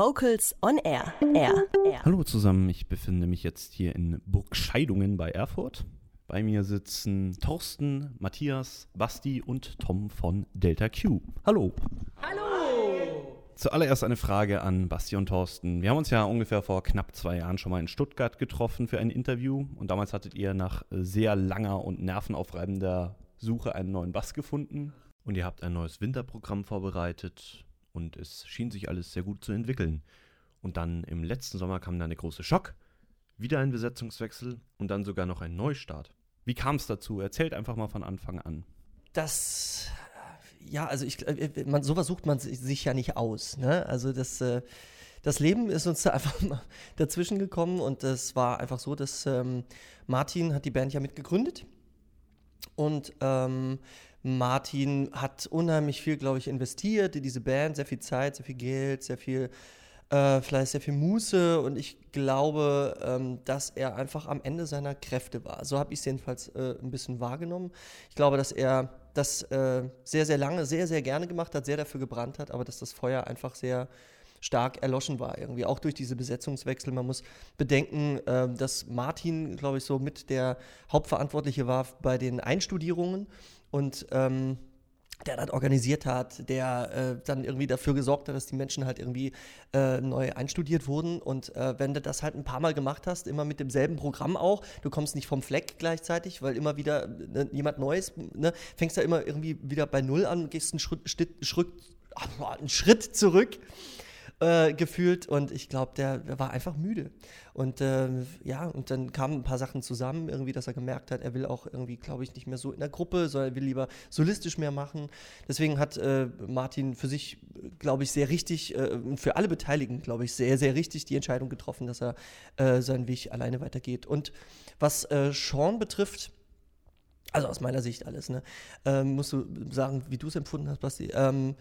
Vocals on Air. Air. Air. Hallo zusammen, ich befinde mich jetzt hier in Burgscheidungen bei Erfurt. Bei mir sitzen Thorsten, Matthias, Basti und Tom von Delta Q. Hallo. Hallo. Zuallererst eine Frage an Basti und Thorsten. Wir haben uns ja ungefähr vor knapp zwei Jahren schon mal in Stuttgart getroffen für ein Interview und damals hattet ihr nach sehr langer und nervenaufreibender Suche einen neuen Bass gefunden und ihr habt ein neues Winterprogramm vorbereitet und es schien sich alles sehr gut zu entwickeln. Und dann im letzten Sommer kam dann der große Schock, wieder ein Besetzungswechsel und dann sogar noch ein Neustart. Wie kam es dazu? Erzählt einfach mal von Anfang an. Das, ja, also ich, äh, man, sowas sucht man sich ja nicht aus. Ne? Also das, äh, das Leben ist uns da einfach mal dazwischen gekommen und es war einfach so, dass ähm, Martin hat die Band ja mitgegründet und ähm, Martin hat unheimlich viel, glaube ich, investiert in diese Band, sehr viel Zeit, sehr viel Geld, sehr viel äh, vielleicht sehr viel Muße und ich glaube, ähm, dass er einfach am Ende seiner Kräfte war. So habe ich es jedenfalls äh, ein bisschen wahrgenommen. Ich glaube, dass er das äh, sehr, sehr lange, sehr, sehr gerne gemacht hat, sehr dafür gebrannt hat, aber dass das Feuer einfach sehr stark erloschen war irgendwie, auch durch diese Besetzungswechsel. Man muss bedenken, äh, dass Martin, glaube ich, so mit der Hauptverantwortliche war bei den Einstudierungen und ähm, der das organisiert hat, der äh, dann irgendwie dafür gesorgt hat, dass die Menschen halt irgendwie äh, neu einstudiert wurden. Und äh, wenn du das halt ein paar Mal gemacht hast, immer mit demselben Programm auch, du kommst nicht vom Fleck gleichzeitig, weil immer wieder ne, jemand Neues, ne, fängst da immer irgendwie wieder bei Null an und gehst einen Schritt, Schritt, einen Schritt zurück äh, gefühlt und ich glaube, der, der, war einfach müde. Und äh, ja, und dann kamen ein paar Sachen zusammen, irgendwie, dass er gemerkt hat, er will auch irgendwie, glaube ich, nicht mehr so in der Gruppe, sondern er will lieber solistisch mehr machen. Deswegen hat äh, Martin für sich, glaube ich, sehr richtig äh, für alle Beteiligten, glaube ich, sehr, sehr richtig die Entscheidung getroffen, dass er äh, seinen Weg alleine weitergeht. Und was Sean betrifft, also aus meiner Sicht alles, ne? Ähm, musst du sagen, wie du es empfunden hast, Basti. Ähm, äh,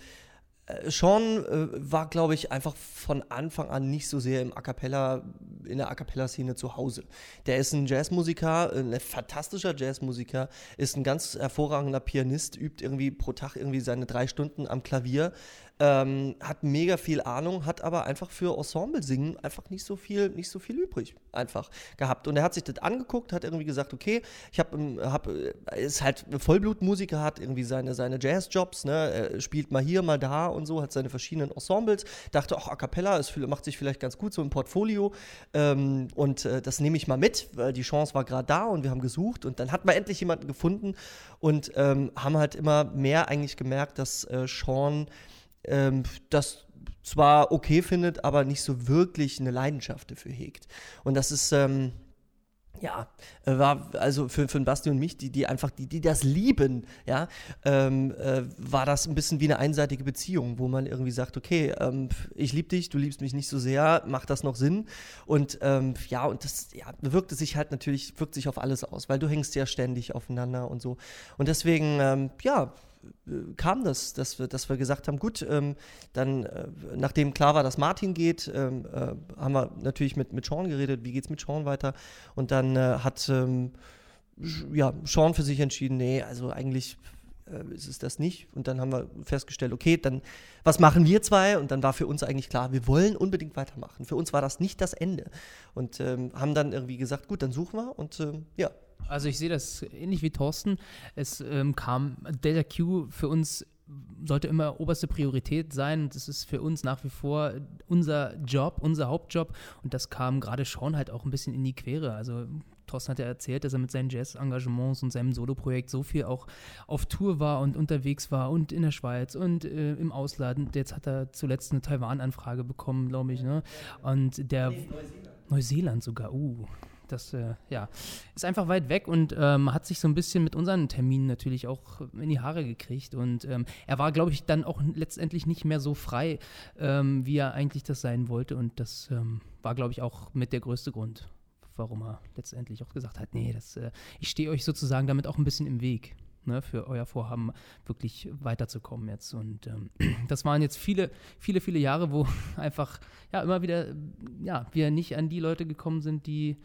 Sean äh, war, glaube ich, einfach von Anfang an nicht so sehr im A cappella, in der A cappella-Szene zu Hause. Der ist ein Jazzmusiker, ein fantastischer Jazzmusiker, ist ein ganz hervorragender Pianist, übt irgendwie pro Tag irgendwie seine drei Stunden am Klavier, ähm, hat mega viel Ahnung, hat aber einfach für Ensemble singen einfach nicht so viel, nicht so viel übrig einfach gehabt. Und er hat sich das angeguckt, hat irgendwie gesagt, okay, ich habe, ähm, hab, äh, ist halt Vollblutmusiker, hat irgendwie seine, seine Jazzjobs, ne, er spielt mal hier, mal da und so, hat seine verschiedenen Ensembles, dachte, ach, A Cappella ist, macht sich vielleicht ganz gut so ein Portfolio. Ähm, und äh, das nehme ich mal mit, weil die Chance war gerade da und wir haben gesucht. Und dann hat man endlich jemanden gefunden und ähm, haben halt immer mehr eigentlich gemerkt, dass äh, Sean ähm, das zwar okay findet, aber nicht so wirklich eine Leidenschaft dafür hegt. Und das ist, ähm, ja, äh, war also für, für Basti und mich, die, die einfach, die, die das lieben, ja, ähm, äh, war das ein bisschen wie eine einseitige Beziehung, wo man irgendwie sagt, okay, ähm, ich liebe dich, du liebst mich nicht so sehr, macht das noch Sinn? Und ähm, ja, und das ja, wirkte sich halt natürlich, wirkt sich auf alles aus, weil du hängst ja ständig aufeinander und so. Und deswegen, ähm, ja, kam das, dass wir, dass wir gesagt haben, gut, ähm, dann, äh, nachdem klar war, dass Martin geht, ähm, äh, haben wir natürlich mit, mit Sean geredet, wie geht es mit Sean weiter? Und dann äh, hat ähm, ja, Sean für sich entschieden, nee, also eigentlich äh, ist es das nicht. Und dann haben wir festgestellt, okay, dann was machen wir zwei? Und dann war für uns eigentlich klar, wir wollen unbedingt weitermachen. Für uns war das nicht das Ende. Und ähm, haben dann irgendwie gesagt, gut, dann suchen wir und ähm, ja, also ich sehe das ähnlich wie Thorsten. Es ähm, kam Delta Q für uns sollte immer oberste Priorität sein. Das ist für uns nach wie vor unser Job, unser Hauptjob. Und das kam gerade Sean halt auch ein bisschen in die Quere. Also Thorsten hat ja erzählt, dass er mit seinen Jazz-Engagements und seinem Soloprojekt so viel auch auf Tour war und unterwegs war und in der Schweiz und äh, im Ausland. Jetzt hat er zuletzt eine Taiwan-Anfrage bekommen, glaube ich. Ne? Und der. Neuseeland sogar, uh. Das äh, ja, ist einfach weit weg und ähm, hat sich so ein bisschen mit unseren Terminen natürlich auch in die Haare gekriegt. Und ähm, er war, glaube ich, dann auch letztendlich nicht mehr so frei, ähm, wie er eigentlich das sein wollte. Und das ähm, war, glaube ich, auch mit der größte Grund, warum er letztendlich auch gesagt hat, nee, das, äh, ich stehe euch sozusagen damit auch ein bisschen im Weg. Ne, für euer Vorhaben wirklich weiterzukommen jetzt. Und ähm, das waren jetzt viele, viele, viele Jahre, wo einfach ja immer wieder ja, wir nicht an die Leute gekommen sind, die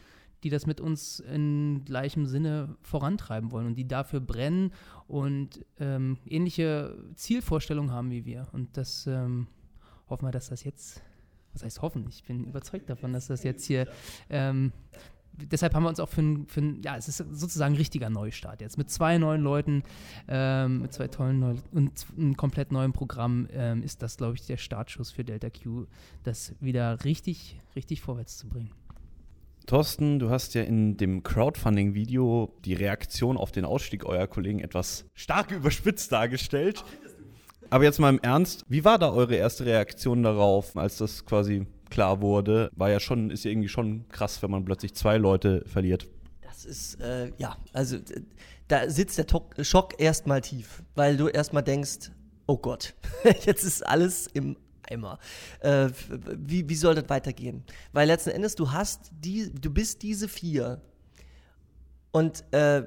die das mit uns in gleichem Sinne vorantreiben wollen und die dafür brennen und ähm, ähnliche Zielvorstellungen haben wie wir. Und das ähm, hoffen wir, dass das jetzt was heißt hoffen? Ich bin überzeugt davon, dass das jetzt hier ähm, deshalb haben wir uns auch für ein, für ein, ja, es ist sozusagen ein richtiger Neustart jetzt. Mit zwei neuen Leuten, ähm, mit zwei tollen neuen und einem komplett neuen Programm ähm, ist das, glaube ich, der Startschuss für Delta Q, das wieder richtig, richtig vorwärts zu bringen. Thorsten, du hast ja in dem Crowdfunding-Video die Reaktion auf den Ausstieg eurer Kollegen etwas stark überspitzt dargestellt. Aber jetzt mal im Ernst, wie war da eure erste Reaktion darauf, als das quasi klar wurde? War ja schon, ist ja irgendwie schon krass, wenn man plötzlich zwei Leute verliert. Das ist, äh, ja, also da sitzt der Schock erstmal tief, weil du erstmal denkst, oh Gott, jetzt ist alles im Eimer. Äh, wie, wie soll das weitergehen? Weil letzten Endes, du hast die, du bist diese vier und äh,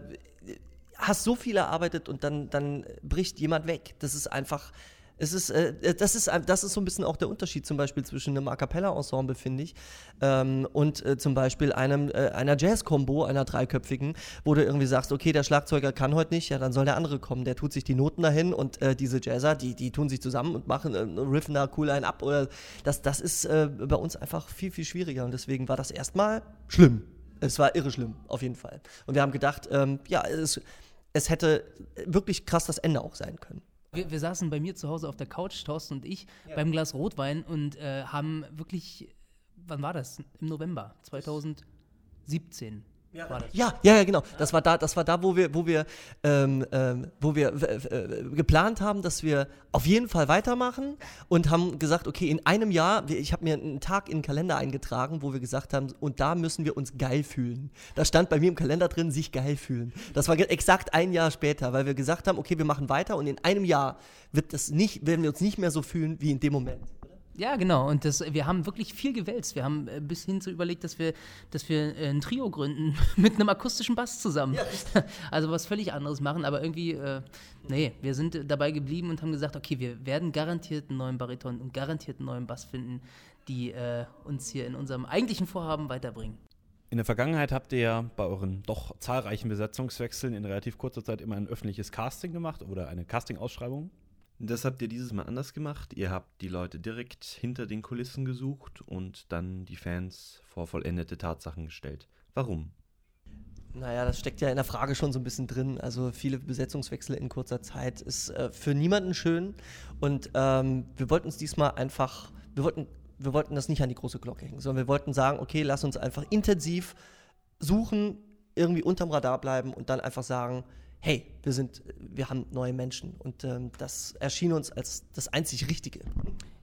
hast so viel erarbeitet und dann, dann bricht jemand weg. Das ist einfach, es ist, äh, das, ist, das ist so ein bisschen auch der Unterschied zum Beispiel zwischen einem A Cappella-Ensemble, finde ich, ähm, und äh, zum Beispiel einem, äh, einer Jazz-Kombo, einer dreiköpfigen, wo du irgendwie sagst, okay, der Schlagzeuger kann heute nicht, ja, dann soll der andere kommen, der tut sich die Noten dahin und äh, diese Jazzer, die, die tun sich zusammen und machen, äh, riffen da cool einen ab oder das, das ist äh, bei uns einfach viel, viel schwieriger und deswegen war das erstmal schlimm. Es war irre schlimm, auf jeden Fall. Und wir haben gedacht, ähm, ja, es, es hätte wirklich krass das Ende auch sein können. Wir, wir, saßen bei mir zu Hause auf der Couch, Thorsten und ich, ja. beim Glas Rotwein und äh, haben wirklich, wann war das? Im November 2017 ja, ja, ja, genau. Das war da, das war da, wo wir, wo wir, ähm, ähm, wo wir äh, geplant haben, dass wir auf jeden Fall weitermachen und haben gesagt, okay, in einem Jahr, ich habe mir einen Tag in den Kalender eingetragen, wo wir gesagt haben, und da müssen wir uns geil fühlen. Da stand bei mir im Kalender drin, sich geil fühlen. Das war exakt ein Jahr später, weil wir gesagt haben, okay, wir machen weiter und in einem Jahr wird das nicht, werden wir uns nicht mehr so fühlen wie in dem Moment. Ja, genau. Und das, wir haben wirklich viel gewälzt. Wir haben äh, bis hin zu überlegt, dass wir, dass wir äh, ein Trio gründen mit einem akustischen Bass zusammen. Ja. Also was völlig anderes machen. Aber irgendwie, äh, nee, wir sind dabei geblieben und haben gesagt, okay, wir werden garantiert einen neuen Bariton und garantiert einen neuen Bass finden, die äh, uns hier in unserem eigentlichen Vorhaben weiterbringen. In der Vergangenheit habt ihr ja bei euren doch zahlreichen Besetzungswechseln in relativ kurzer Zeit immer ein öffentliches Casting gemacht oder eine Casting-Ausschreibung. Das habt ihr dieses Mal anders gemacht. Ihr habt die Leute direkt hinter den Kulissen gesucht und dann die Fans vor vollendete Tatsachen gestellt. Warum? Naja, das steckt ja in der Frage schon so ein bisschen drin. Also viele Besetzungswechsel in kurzer Zeit ist äh, für niemanden schön. Und ähm, wir wollten uns diesmal einfach, wir wollten, wir wollten das nicht an die große Glocke hängen, sondern wir wollten sagen, okay, lass uns einfach intensiv suchen, irgendwie unterm Radar bleiben und dann einfach sagen, hey, wir sind, wir haben neue Menschen und ähm, das erschien uns als das einzig Richtige.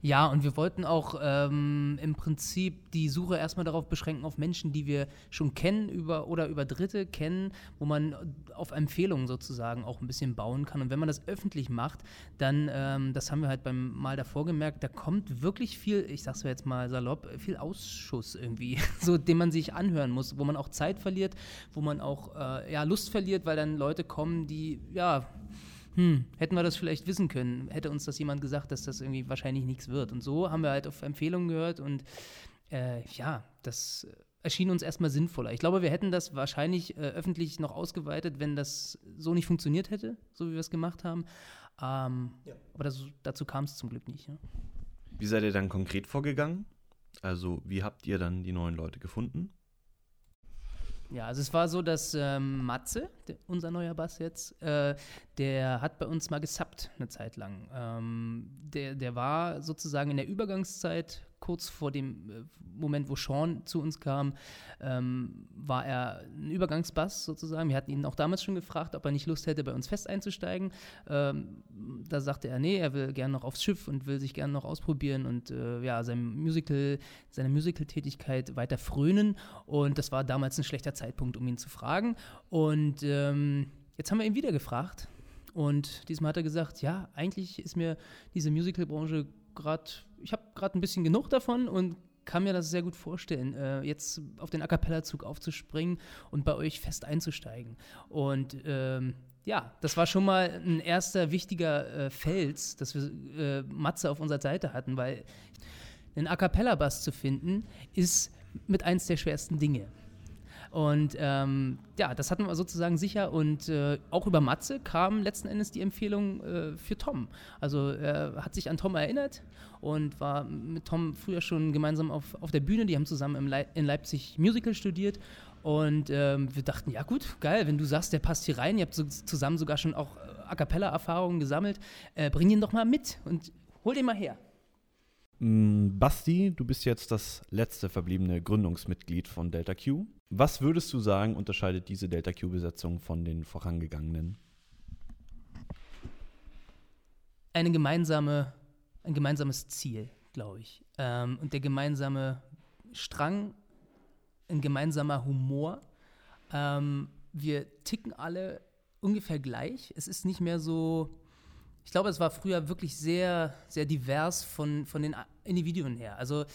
Ja, und wir wollten auch ähm, im Prinzip die Suche erstmal darauf beschränken, auf Menschen, die wir schon kennen über, oder über Dritte kennen, wo man auf Empfehlungen sozusagen auch ein bisschen bauen kann. Und wenn man das öffentlich macht, dann, ähm, das haben wir halt beim Mal davor gemerkt, da kommt wirklich viel, ich sag's jetzt mal salopp, viel Ausschuss irgendwie, so den man sich anhören muss, wo man auch Zeit verliert, wo man auch äh, ja, Lust verliert, weil dann Leute kommen, die ja hm, hätten wir das vielleicht wissen können, hätte uns das jemand gesagt, dass das irgendwie wahrscheinlich nichts wird. Und so haben wir halt auf Empfehlungen gehört und äh, ja, das erschien uns erstmal sinnvoller. Ich glaube, wir hätten das wahrscheinlich äh, öffentlich noch ausgeweitet, wenn das so nicht funktioniert hätte, so wie wir es gemacht haben. Ähm, ja. Aber das, dazu kam es zum Glück nicht. Ja. Wie seid ihr dann konkret vorgegangen? Also, wie habt ihr dann die neuen Leute gefunden? Ja, also es war so, dass ähm, Matze, der, unser neuer Bass jetzt, äh, der hat bei uns mal gesappt eine Zeit lang. Ähm, der, der war sozusagen in der Übergangszeit kurz vor dem äh, Moment, wo Sean zu uns kam, ähm, war er ein Übergangsbass sozusagen. Wir hatten ihn auch damals schon gefragt, ob er nicht Lust hätte, bei uns fest einzusteigen. Ähm, da sagte er, nee, er will gerne noch aufs Schiff und will sich gerne noch ausprobieren und äh, ja, sein Musical, seine Musical-Tätigkeit weiter frönen. Und das war damals ein schlechter Zeitpunkt, um ihn zu fragen. Und ähm, jetzt haben wir ihn wieder gefragt. Und diesmal hat er gesagt, ja, eigentlich ist mir diese Musical-Branche gerade ich habe gerade ein bisschen genug davon und kann mir das sehr gut vorstellen, äh, jetzt auf den A Cappella-Zug aufzuspringen und bei euch fest einzusteigen. Und ähm, ja, das war schon mal ein erster wichtiger äh, Fels, dass wir äh, Matze auf unserer Seite hatten, weil einen A Cappella-Bass zu finden, ist mit eins der schwersten Dinge. Und ähm, ja, das hatten wir sozusagen sicher. Und äh, auch über Matze kam letzten Endes die Empfehlung äh, für Tom. Also er hat sich an Tom erinnert und war mit Tom früher schon gemeinsam auf, auf der Bühne. Die haben zusammen Leip in Leipzig Musical studiert. Und ähm, wir dachten, ja gut, geil, wenn du sagst, der passt hier rein, ihr habt so zusammen sogar schon auch äh, A Cappella-Erfahrungen gesammelt, äh, bring ihn doch mal mit und hol den mal her. Mm, Basti, du bist jetzt das letzte verbliebene Gründungsmitglied von Delta Q. Was würdest du sagen, unterscheidet diese Delta Q-Besetzung von den vorangegangenen? Eine gemeinsame, ein gemeinsames Ziel, glaube ich. Ähm, und der gemeinsame Strang, ein gemeinsamer Humor. Ähm, wir ticken alle ungefähr gleich. Es ist nicht mehr so, ich glaube, es war früher wirklich sehr, sehr divers von, von den Individuen her. Also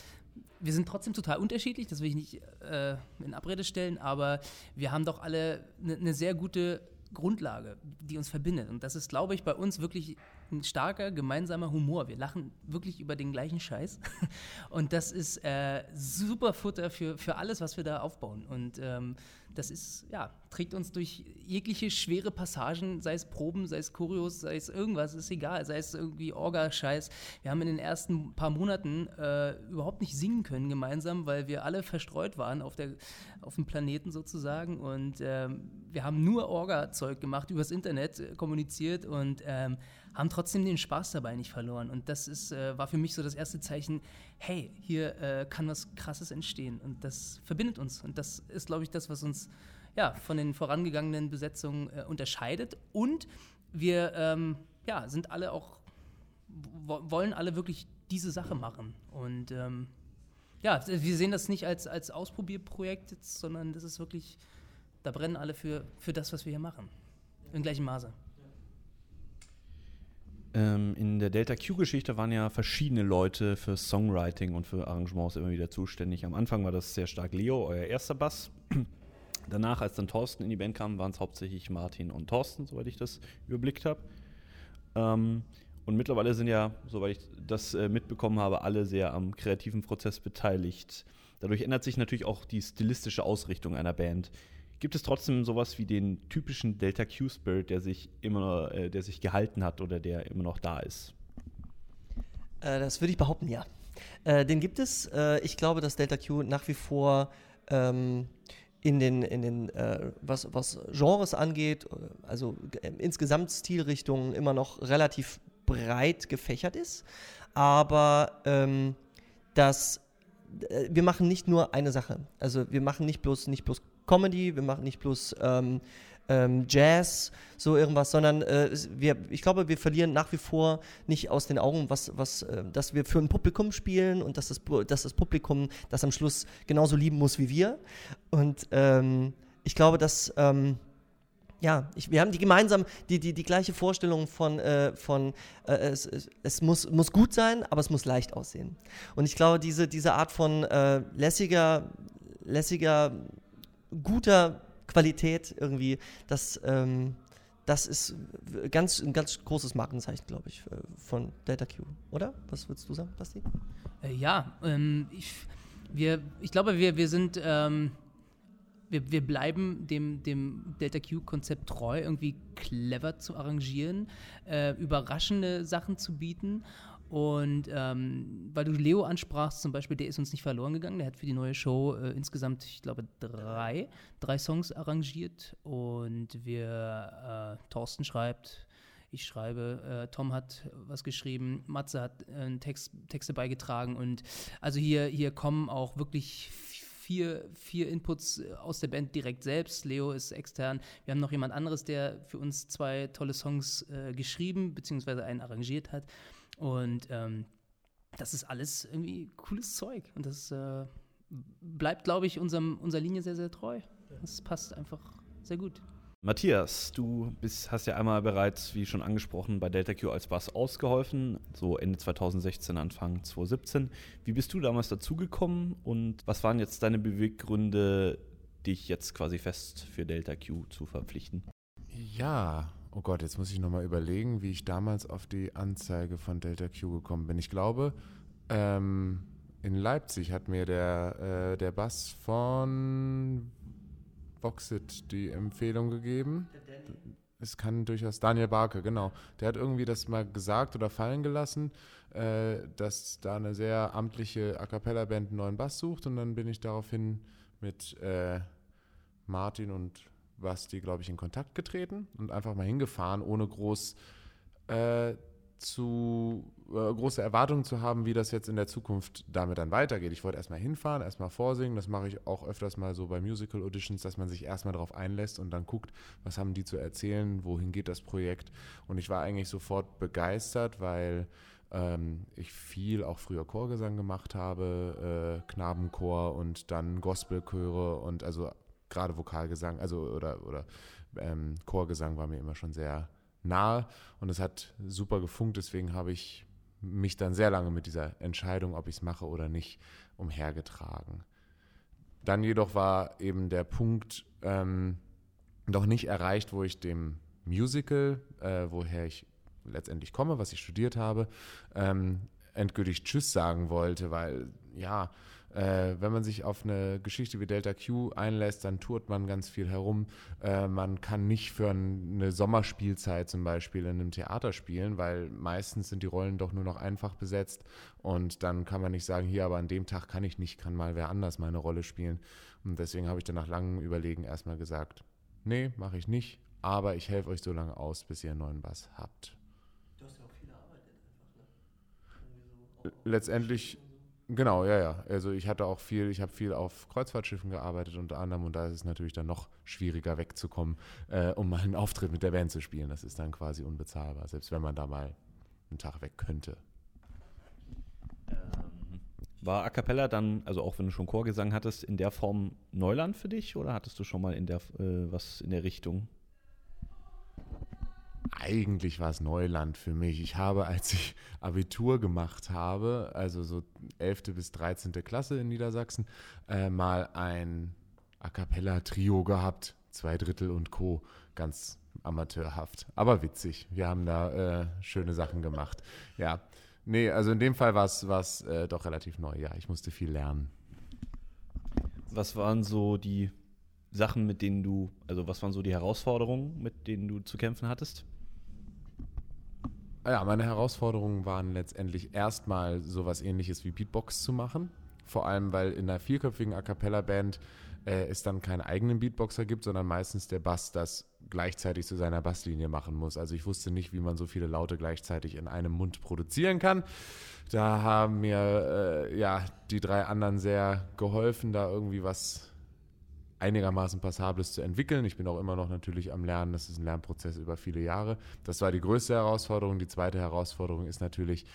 wir sind trotzdem total unterschiedlich, das will ich nicht äh, in Abrede stellen, aber wir haben doch alle eine ne sehr gute Grundlage, die uns verbindet. Und das ist, glaube ich, bei uns wirklich ein starker gemeinsamer Humor. Wir lachen wirklich über den gleichen Scheiß. Und das ist äh, super Futter für, für alles, was wir da aufbauen. Und ähm, das ist, ja, trägt uns durch jegliche schwere Passagen, sei es Proben, sei es Choreos, sei es irgendwas, ist egal, sei es irgendwie Orga-Scheiß. Wir haben in den ersten paar Monaten äh, überhaupt nicht singen können gemeinsam, weil wir alle verstreut waren auf, der, auf dem Planeten sozusagen und ähm, wir haben nur Orga-Zeug gemacht, übers Internet äh, kommuniziert und ähm, haben trotzdem den Spaß dabei nicht verloren. Und das ist, äh, war für mich so das erste Zeichen, hey, hier äh, kann was Krasses entstehen. Und das verbindet uns. Und das ist, glaube ich, das, was uns ja, von den vorangegangenen Besetzungen äh, unterscheidet. Und wir ähm, ja, sind alle auch, wollen alle wirklich diese Sache machen. Und ähm, ja, wir sehen das nicht als, als Ausprobierprojekt, sondern das ist wirklich, da brennen alle für, für das, was wir hier machen. Im gleichen Maße. Ähm, in der Delta Q-Geschichte waren ja verschiedene Leute für Songwriting und für Arrangements immer wieder zuständig. Am Anfang war das sehr stark Leo, euer erster Bass. Danach, als dann Thorsten in die Band kam, waren es hauptsächlich Martin und Thorsten, soweit ich das überblickt habe. Ähm, und mittlerweile sind ja, soweit ich das äh, mitbekommen habe, alle sehr am kreativen Prozess beteiligt. Dadurch ändert sich natürlich auch die stilistische Ausrichtung einer Band. Gibt es trotzdem sowas wie den typischen Delta Q Spirit, der sich immer, äh, der sich gehalten hat oder der immer noch da ist? Äh, das würde ich behaupten, ja. Äh, den gibt es. Äh, ich glaube, dass Delta Q nach wie vor ähm, in den, in den äh, was, was Genres angeht, äh, also insgesamt Stilrichtungen immer noch relativ breit gefächert ist. Aber ähm, das, äh, wir machen nicht nur eine Sache. Also wir machen nicht bloß, nicht bloß Comedy, wir machen nicht bloß ähm, ähm, Jazz, so irgendwas, sondern äh, wir, ich glaube, wir verlieren nach wie vor nicht aus den Augen, was, was, äh, dass wir für ein Publikum spielen und dass das, dass das Publikum das am Schluss genauso lieben muss wie wir. Und ähm, ich glaube, dass ähm, ja, ich, wir haben die gemeinsam die, die, die gleiche Vorstellung von, äh, von äh, es, es, muss, muss gut sein, aber es muss leicht aussehen. Und ich glaube, diese, diese Art von äh, lässiger, lässiger, guter Qualität irgendwie, das, ähm, das ist ganz, ein ganz großes Markenzeichen, glaube ich, äh, von Delta Q, oder? Was würdest du sagen, Basti? Äh, ja, ähm, ich, wir, ich glaube, wir, wir sind, ähm, wir, wir bleiben dem, dem Delta Q-Konzept treu, irgendwie clever zu arrangieren, äh, überraschende Sachen zu bieten und ähm, weil du Leo ansprachst, zum Beispiel, der ist uns nicht verloren gegangen. Der hat für die neue Show äh, insgesamt, ich glaube, drei, drei Songs arrangiert. Und wir, äh, Thorsten schreibt, ich schreibe, äh, Tom hat was geschrieben, Matze hat äh, Text, Texte beigetragen. Und also hier, hier kommen auch wirklich vier, vier Inputs aus der Band direkt selbst. Leo ist extern. Wir haben noch jemand anderes, der für uns zwei tolle Songs äh, geschrieben, beziehungsweise einen arrangiert hat. Und ähm, das ist alles irgendwie cooles Zeug. Und das äh, bleibt, glaube ich, unserem, unserer Linie sehr, sehr treu. Das passt einfach sehr gut. Matthias, du bist, hast ja einmal bereits, wie schon angesprochen, bei Delta Q als Bass ausgeholfen, so Ende 2016, Anfang 2017. Wie bist du damals dazugekommen und was waren jetzt deine Beweggründe, dich jetzt quasi fest für Delta Q zu verpflichten? Ja, Oh Gott, jetzt muss ich nochmal überlegen, wie ich damals auf die Anzeige von Delta Q gekommen bin. Ich glaube, ähm, in Leipzig hat mir der, äh, der Bass von Voxit die Empfehlung gegeben. Es kann durchaus Daniel Barke, genau. Der hat irgendwie das mal gesagt oder fallen gelassen, äh, dass da eine sehr amtliche A cappella-Band einen neuen Bass sucht und dann bin ich daraufhin mit äh, Martin und Basti, glaube ich, in Kontakt getreten und einfach mal hingefahren, ohne groß äh, zu äh, große Erwartungen zu haben, wie das jetzt in der Zukunft damit dann weitergeht. Ich wollte erstmal hinfahren, erstmal vorsingen. Das mache ich auch öfters mal so bei Musical Auditions, dass man sich erstmal darauf einlässt und dann guckt, was haben die zu erzählen, wohin geht das Projekt. Und ich war eigentlich sofort begeistert, weil ähm, ich viel auch früher Chorgesang gemacht habe, äh, Knabenchor und dann Gospelchöre und also gerade Vokalgesang, also oder, oder ähm, Chorgesang war mir immer schon sehr nahe und es hat super gefunkt. Deswegen habe ich mich dann sehr lange mit dieser Entscheidung, ob ich es mache oder nicht, umhergetragen. Dann jedoch war eben der Punkt ähm, noch nicht erreicht, wo ich dem Musical, äh, woher ich letztendlich komme, was ich studiert habe, ähm, endgültig Tschüss sagen wollte, weil ja, äh, wenn man sich auf eine Geschichte wie Delta Q einlässt, dann tourt man ganz viel herum. Äh, man kann nicht für eine Sommerspielzeit zum Beispiel in einem Theater spielen, weil meistens sind die Rollen doch nur noch einfach besetzt und dann kann man nicht sagen, hier, aber an dem Tag kann ich nicht, kann mal wer anders meine Rolle spielen. Und deswegen habe ich dann nach langem Überlegen erstmal gesagt, nee, mache ich nicht, aber ich helfe euch so lange aus, bis ihr einen neuen Bass habt. Du hast ja auch viel gearbeitet einfach, ne? Letztendlich Genau, ja, ja. Also ich hatte auch viel, ich habe viel auf Kreuzfahrtschiffen gearbeitet unter anderem und da ist es natürlich dann noch schwieriger wegzukommen, äh, um mal einen Auftritt mit der Band zu spielen. Das ist dann quasi unbezahlbar, selbst wenn man da mal einen Tag weg könnte. Ähm, war A Cappella dann, also auch wenn du schon Chorgesang hattest, in der Form Neuland für dich oder hattest du schon mal in der äh, was in der Richtung? Eigentlich war es Neuland für mich. Ich habe, als ich Abitur gemacht habe, also so 11. bis 13. Klasse in Niedersachsen, äh, mal ein A cappella-Trio gehabt. Zwei Drittel und Co. Ganz amateurhaft, aber witzig. Wir haben da äh, schöne Sachen gemacht. Ja, nee, also in dem Fall war es äh, doch relativ neu. Ja, ich musste viel lernen. Was waren so die Sachen, mit denen du, also was waren so die Herausforderungen, mit denen du zu kämpfen hattest? Ja, meine Herausforderungen waren letztendlich erstmal sowas ähnliches wie Beatbox zu machen. Vor allem, weil in einer vierköpfigen A Cappella-Band äh, es dann keinen eigenen Beatboxer gibt, sondern meistens der Bass das gleichzeitig zu seiner Basslinie machen muss. Also ich wusste nicht, wie man so viele Laute gleichzeitig in einem Mund produzieren kann. Da haben mir äh, ja die drei anderen sehr geholfen, da irgendwie was einigermaßen Passables zu entwickeln. Ich bin auch immer noch natürlich am Lernen. Das ist ein Lernprozess über viele Jahre. Das war die größte Herausforderung. Die zweite Herausforderung ist natürlich,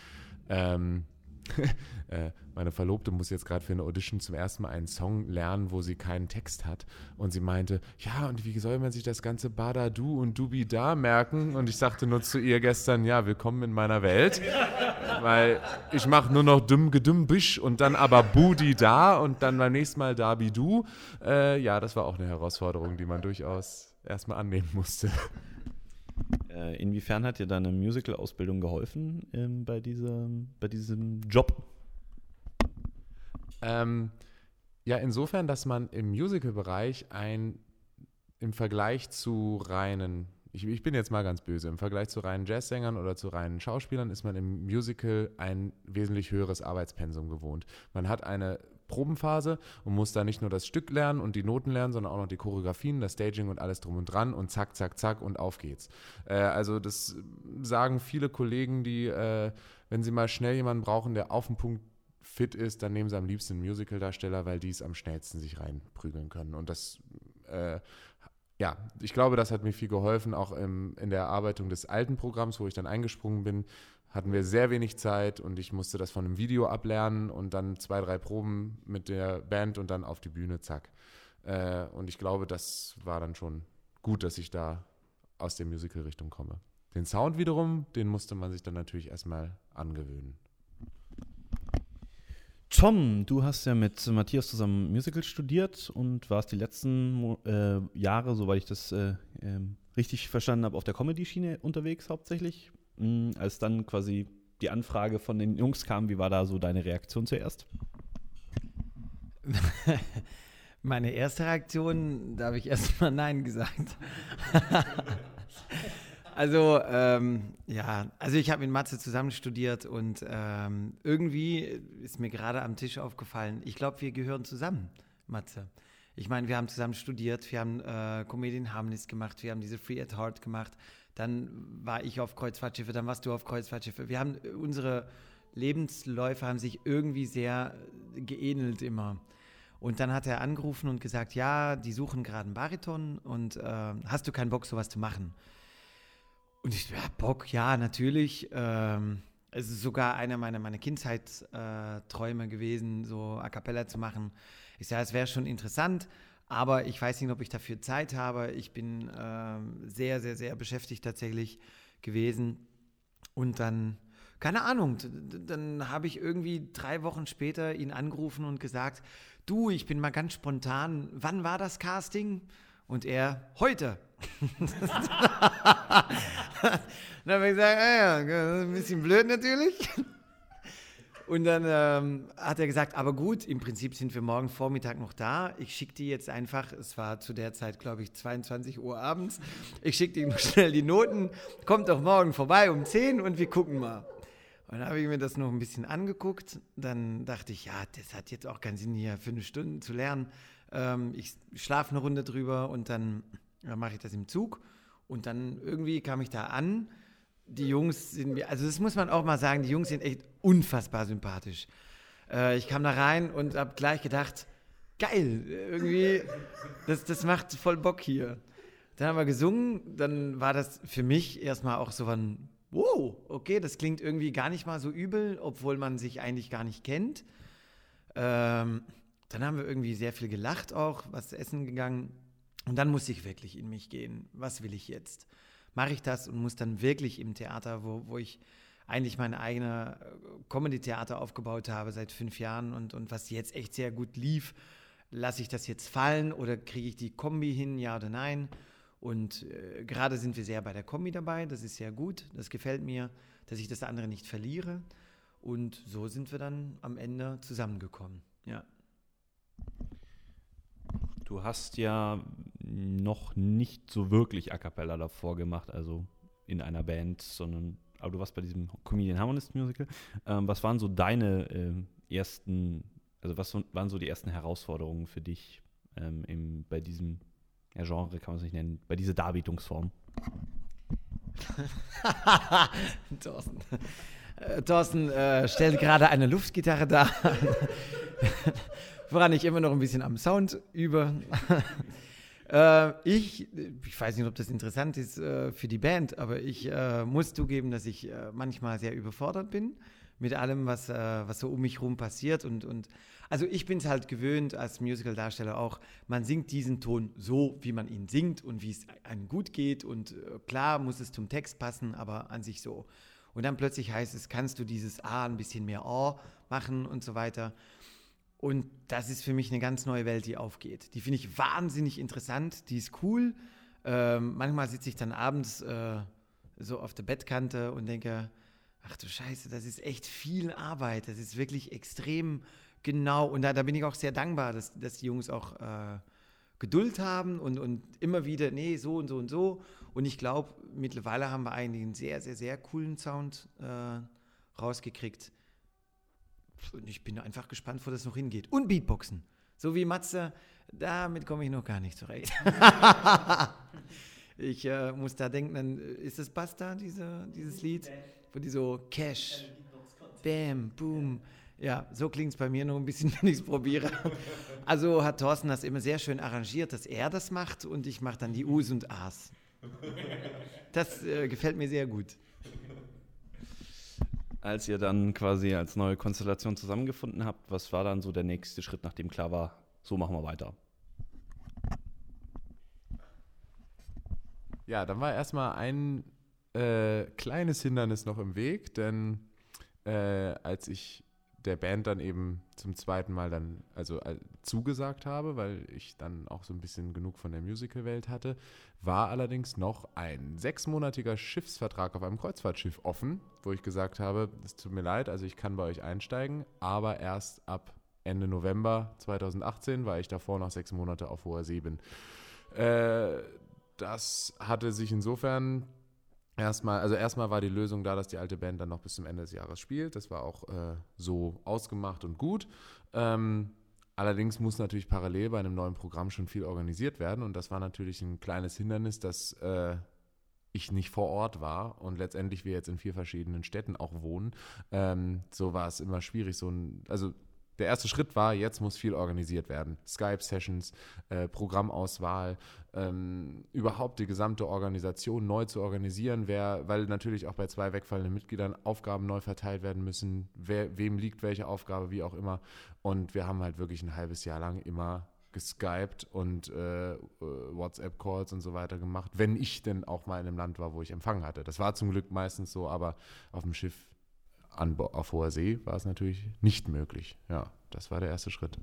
ähm, äh, meine Verlobte muss jetzt gerade für eine Audition zum ersten Mal einen Song lernen, wo sie keinen Text hat. Und sie meinte, ja, und wie soll man sich das ganze Badadu und Dubi da merken? Und ich sagte nur zu ihr gestern, ja, willkommen in meiner Welt. Weil ich mache nur noch dumm gedümm bisch und dann aber Budi da und dann beim nächsten Mal Dabi du. Äh, ja, das war auch eine Herausforderung, die man durchaus erstmal annehmen musste. Äh, inwiefern hat dir deine Musical-Ausbildung geholfen ähm, bei, diesem, bei diesem Job? Ähm, ja, insofern, dass man im Musical-Bereich ein im Vergleich zu reinen, ich, ich, bin jetzt mal ganz böse, im Vergleich zu reinen Jazzsängern oder zu reinen Schauspielern ist man im Musical ein wesentlich höheres Arbeitspensum gewohnt. Man hat eine Probenphase und muss da nicht nur das Stück lernen und die Noten lernen, sondern auch noch die Choreografien, das Staging und alles drum und dran und zack, zack, zack und auf geht's. Äh, also das sagen viele Kollegen, die, äh, wenn sie mal schnell jemanden brauchen, der auf den Punkt fit ist, dann nehmen sie am liebsten einen Musical-Darsteller, weil die es am schnellsten sich reinprügeln können. Und das äh, ja, ich glaube, das hat mir viel geholfen, auch im, in der Erarbeitung des alten Programms, wo ich dann eingesprungen bin, hatten wir sehr wenig Zeit und ich musste das von einem Video ablernen und dann zwei, drei Proben mit der Band und dann auf die Bühne, zack. Äh, und ich glaube, das war dann schon gut, dass ich da aus der Musical-Richtung komme. Den Sound wiederum, den musste man sich dann natürlich erstmal angewöhnen. Tom, du hast ja mit Matthias zusammen Musical studiert und warst die letzten äh, Jahre, soweit ich das äh, äh, richtig verstanden habe, auf der Comedy-Schiene unterwegs hauptsächlich. Mhm, als dann quasi die Anfrage von den Jungs kam, wie war da so deine Reaktion zuerst? Meine erste Reaktion, da habe ich erstmal Nein gesagt. also, ähm, ja, also ich habe mit Matze zusammen studiert und ähm, irgendwie ist mir gerade am Tisch aufgefallen, ich glaube, wir gehören zusammen, Matze. Ich meine, wir haben zusammen studiert, wir haben äh, Comedian Harmonies gemacht, wir haben diese Free at Heart gemacht, dann war ich auf Kreuzfahrtschiffe, dann warst du auf Kreuzfahrtschiffe. Wir haben unsere Lebensläufe haben sich irgendwie sehr geähnelt immer. Und dann hat er angerufen und gesagt, ja, die suchen gerade einen Bariton und äh, hast du keinen Bock, sowas zu machen? Und ich, ja, Bock, ja, natürlich. Ähm, es ist sogar einer meiner, meiner Kindheitsträume äh, gewesen, so A Cappella zu machen. Ich sage, es wäre schon interessant, aber ich weiß nicht, ob ich dafür Zeit habe. Ich bin äh, sehr, sehr, sehr beschäftigt tatsächlich gewesen. Und dann, keine Ahnung, dann habe ich irgendwie drei Wochen später ihn angerufen und gesagt, du, ich bin mal ganz spontan, wann war das Casting? Und er, heute. dann habe ich gesagt, ah ja, ein bisschen blöd natürlich. Und dann ähm, hat er gesagt, aber gut, im Prinzip sind wir morgen Vormittag noch da. Ich schicke dir jetzt einfach, es war zu der Zeit, glaube ich, 22 Uhr abends, ich schicke dir schnell die Noten, kommt doch morgen vorbei um 10 und wir gucken mal. Und dann habe ich mir das noch ein bisschen angeguckt. Dann dachte ich, ja, das hat jetzt auch keinen Sinn, hier für eine Stunde zu lernen. Ähm, ich schlafe eine Runde drüber und dann ja, mache ich das im Zug. Und dann irgendwie kam ich da an die Jungs sind mir, also das muss man auch mal sagen, die Jungs sind echt unfassbar sympathisch. Äh, ich kam da rein und habe gleich gedacht, geil, irgendwie, das, das macht voll Bock hier. Dann haben wir gesungen, dann war das für mich erstmal auch so ein, wow, okay, das klingt irgendwie gar nicht mal so übel, obwohl man sich eigentlich gar nicht kennt. Ähm, dann haben wir irgendwie sehr viel gelacht auch, was essen gegangen. Und dann musste ich wirklich in mich gehen. Was will ich jetzt? Mache ich das und muss dann wirklich im Theater, wo, wo ich eigentlich mein eigenes äh, Comedy-Theater aufgebaut habe seit fünf Jahren und, und was jetzt echt sehr gut lief, lasse ich das jetzt fallen oder kriege ich die Kombi hin, ja oder nein? Und äh, gerade sind wir sehr bei der Kombi dabei, das ist sehr gut, das gefällt mir, dass ich das andere nicht verliere. Und so sind wir dann am Ende zusammengekommen, ja. Du hast ja noch nicht so wirklich A Cappella davor gemacht, also in einer Band, sondern, aber du warst bei diesem Comedian Harmonist Musical. Ähm, was waren so deine äh, ersten, also was waren so die ersten Herausforderungen für dich ähm, im, bei diesem ja, Genre, kann man es nicht nennen, bei dieser Darbietungsform? Thorsten. Äh, Thorsten äh, stellt gerade eine Luftgitarre dar woran ich immer noch ein bisschen am Sound übe. äh, ich, ich weiß nicht, ob das interessant ist äh, für die Band, aber ich äh, muss zugeben, dass ich äh, manchmal sehr überfordert bin mit allem, was, äh, was so um mich herum passiert. Und, und also ich bin es halt gewöhnt als Musical-Darsteller auch, man singt diesen Ton so, wie man ihn singt und wie es einem gut geht. Und äh, klar muss es zum Text passen, aber an sich so. Und dann plötzlich heißt es, kannst du dieses A ein bisschen mehr O machen und so weiter. Und das ist für mich eine ganz neue Welt, die aufgeht. Die finde ich wahnsinnig interessant, die ist cool. Ähm, manchmal sitze ich dann abends äh, so auf der Bettkante und denke, ach du Scheiße, das ist echt viel Arbeit, das ist wirklich extrem genau. Und da, da bin ich auch sehr dankbar, dass, dass die Jungs auch äh, Geduld haben und, und immer wieder, nee, so und so und so. Und ich glaube, mittlerweile haben wir eigentlich einen sehr, sehr, sehr coolen Sound äh, rausgekriegt. Und ich bin einfach gespannt, wo das noch hingeht. Und Beatboxen. So wie Matze, damit komme ich noch gar nicht zurecht. ich äh, muss da denken, dann äh, ist das Basta, diese, dieses Lied, wo die so Cash, Bam, Boom. Ja, so klingt es bei mir noch ein bisschen, wenn ich es probiere. Also hat Thorsten das immer sehr schön arrangiert, dass er das macht und ich mache dann die U's und A's. Das äh, gefällt mir sehr gut als ihr dann quasi als neue Konstellation zusammengefunden habt, was war dann so der nächste Schritt, nachdem klar war, so machen wir weiter? Ja, dann war erstmal ein äh, kleines Hindernis noch im Weg, denn äh, als ich der Band dann eben zum zweiten Mal dann also äh, zugesagt habe, weil ich dann auch so ein bisschen genug von der Musical-Welt hatte, war allerdings noch ein sechsmonatiger Schiffsvertrag auf einem Kreuzfahrtschiff offen, wo ich gesagt habe, es tut mir leid, also ich kann bei euch einsteigen, aber erst ab Ende November 2018, weil ich davor noch sechs Monate auf hoher See bin. Äh, das hatte sich insofern erstmal, also erstmal war die Lösung da, dass die alte Band dann noch bis zum Ende des Jahres spielt. Das war auch äh, so ausgemacht und gut. Ähm, allerdings muss natürlich parallel bei einem neuen Programm schon viel organisiert werden und das war natürlich ein kleines Hindernis, dass äh, ich nicht vor Ort war und letztendlich wir jetzt in vier verschiedenen Städten auch wohnen. Ähm, so war es immer schwierig, so ein, also der erste Schritt war, jetzt muss viel organisiert werden. Skype-Sessions, äh, Programmauswahl, ähm, überhaupt die gesamte Organisation neu zu organisieren, wer, weil natürlich auch bei zwei wegfallenden Mitgliedern Aufgaben neu verteilt werden müssen, wer, wem liegt welche Aufgabe, wie auch immer. Und wir haben halt wirklich ein halbes Jahr lang immer geskypt und äh, äh WhatsApp-Calls und so weiter gemacht, wenn ich denn auch mal in einem Land war, wo ich Empfang hatte. Das war zum Glück meistens so, aber auf dem Schiff an, auf hoher See war es natürlich nicht möglich. Ja, das war der erste Schritt.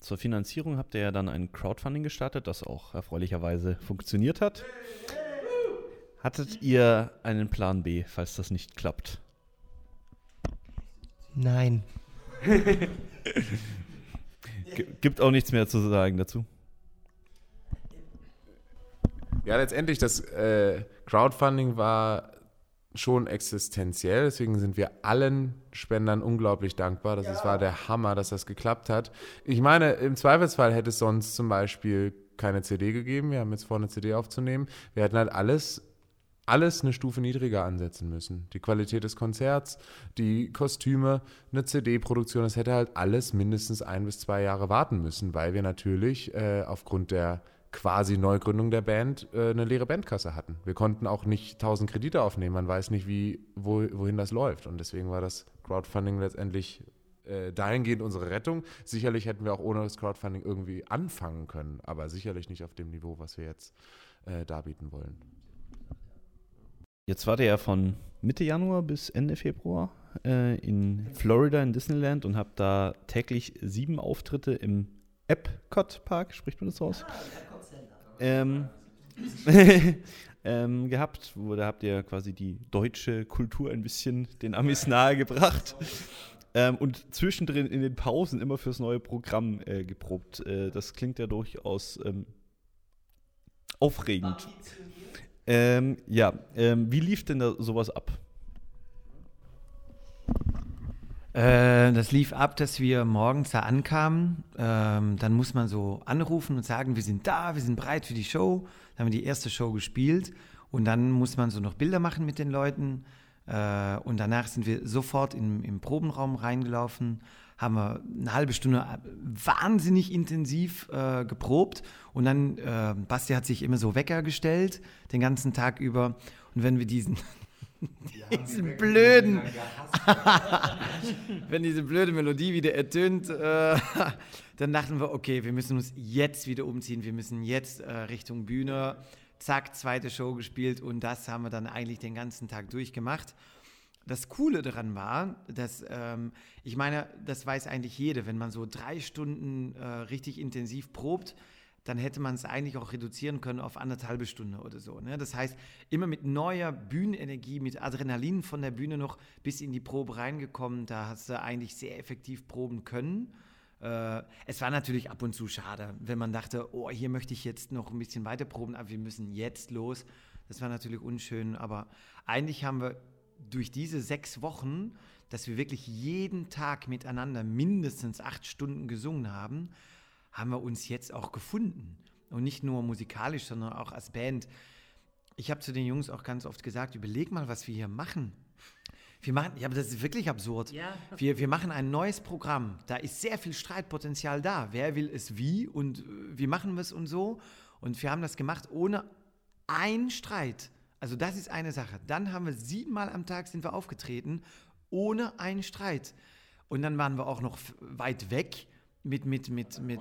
Zur Finanzierung habt ihr ja dann ein Crowdfunding gestartet, das auch erfreulicherweise funktioniert hat. Hattet ihr einen Plan B, falls das nicht klappt? Nein. Gibt auch nichts mehr zu sagen dazu. Ja, letztendlich das äh, Crowdfunding war schon existenziell. Deswegen sind wir allen Spendern unglaublich dankbar. Das ja. war der Hammer, dass das geklappt hat. Ich meine, im Zweifelsfall hätte es sonst zum Beispiel keine CD gegeben. Wir haben jetzt vor, eine CD aufzunehmen. Wir hätten halt alles, alles eine Stufe niedriger ansetzen müssen. Die Qualität des Konzerts, die Kostüme, eine CD-Produktion, das hätte halt alles mindestens ein bis zwei Jahre warten müssen, weil wir natürlich äh, aufgrund der quasi Neugründung der Band äh, eine leere Bandkasse hatten. Wir konnten auch nicht 1000 Kredite aufnehmen. Man weiß nicht, wie, wo, wohin das läuft. Und deswegen war das Crowdfunding letztendlich äh, dahingehend unsere Rettung. Sicherlich hätten wir auch ohne das Crowdfunding irgendwie anfangen können, aber sicherlich nicht auf dem Niveau, was wir jetzt äh, darbieten wollen. Jetzt wart ihr ja von Mitte Januar bis Ende Februar äh, in Florida in Disneyland und habt da täglich sieben Auftritte im Epcot Park, spricht man das so aus? Ähm, ähm, gehabt, wo da habt ihr quasi die deutsche Kultur ein bisschen den Amis nahegebracht. Ähm, und zwischendrin in den Pausen immer fürs neue Programm äh, geprobt. Äh, das klingt ja durchaus ähm, aufregend. Ähm, ja, ähm, wie lief denn da sowas ab? Äh, das lief ab, dass wir morgens da ankamen. Ähm, dann muss man so anrufen und sagen, wir sind da, wir sind bereit für die Show. Dann haben wir die erste Show gespielt und dann muss man so noch Bilder machen mit den Leuten. Äh, und danach sind wir sofort in, im Probenraum reingelaufen, haben wir eine halbe Stunde wahnsinnig intensiv äh, geprobt. Und dann, äh, Basti hat sich immer so Wecker gestellt, den ganzen Tag über. Und wenn wir diesen, diesen blöden, wenn diese blöde Melodie wieder ertönt, äh, dann dachten wir, okay, wir müssen uns jetzt wieder umziehen, wir müssen jetzt äh, Richtung Bühne. Zack, zweite Show gespielt und das haben wir dann eigentlich den ganzen Tag durchgemacht. Das Coole daran war, dass ähm, ich meine, das weiß eigentlich jeder, wenn man so drei Stunden äh, richtig intensiv probt, dann hätte man es eigentlich auch reduzieren können auf anderthalbe Stunde oder so. Ne? Das heißt, immer mit neuer Bühnenenergie, mit Adrenalin von der Bühne noch bis in die Probe reingekommen. Da hast du eigentlich sehr effektiv proben können. Äh, es war natürlich ab und zu schade, wenn man dachte, oh, hier möchte ich jetzt noch ein bisschen weiter proben, aber wir müssen jetzt los. Das war natürlich unschön, aber eigentlich haben wir durch diese sechs Wochen, dass wir wirklich jeden Tag miteinander mindestens acht Stunden gesungen haben, haben wir uns jetzt auch gefunden. Und nicht nur musikalisch, sondern auch als Band. Ich habe zu den Jungs auch ganz oft gesagt, überleg mal, was wir hier machen. Wir machen, ja, aber das ist wirklich absurd. Ja. Wir, wir machen ein neues Programm. Da ist sehr viel Streitpotenzial da. Wer will es wie und äh, wie machen wir es und so. Und wir haben das gemacht ohne einen Streit. Also das ist eine Sache. Dann haben wir siebenmal am Tag sind wir aufgetreten, ohne einen Streit. Und dann waren wir auch noch weit weg mit, mit, mit, mit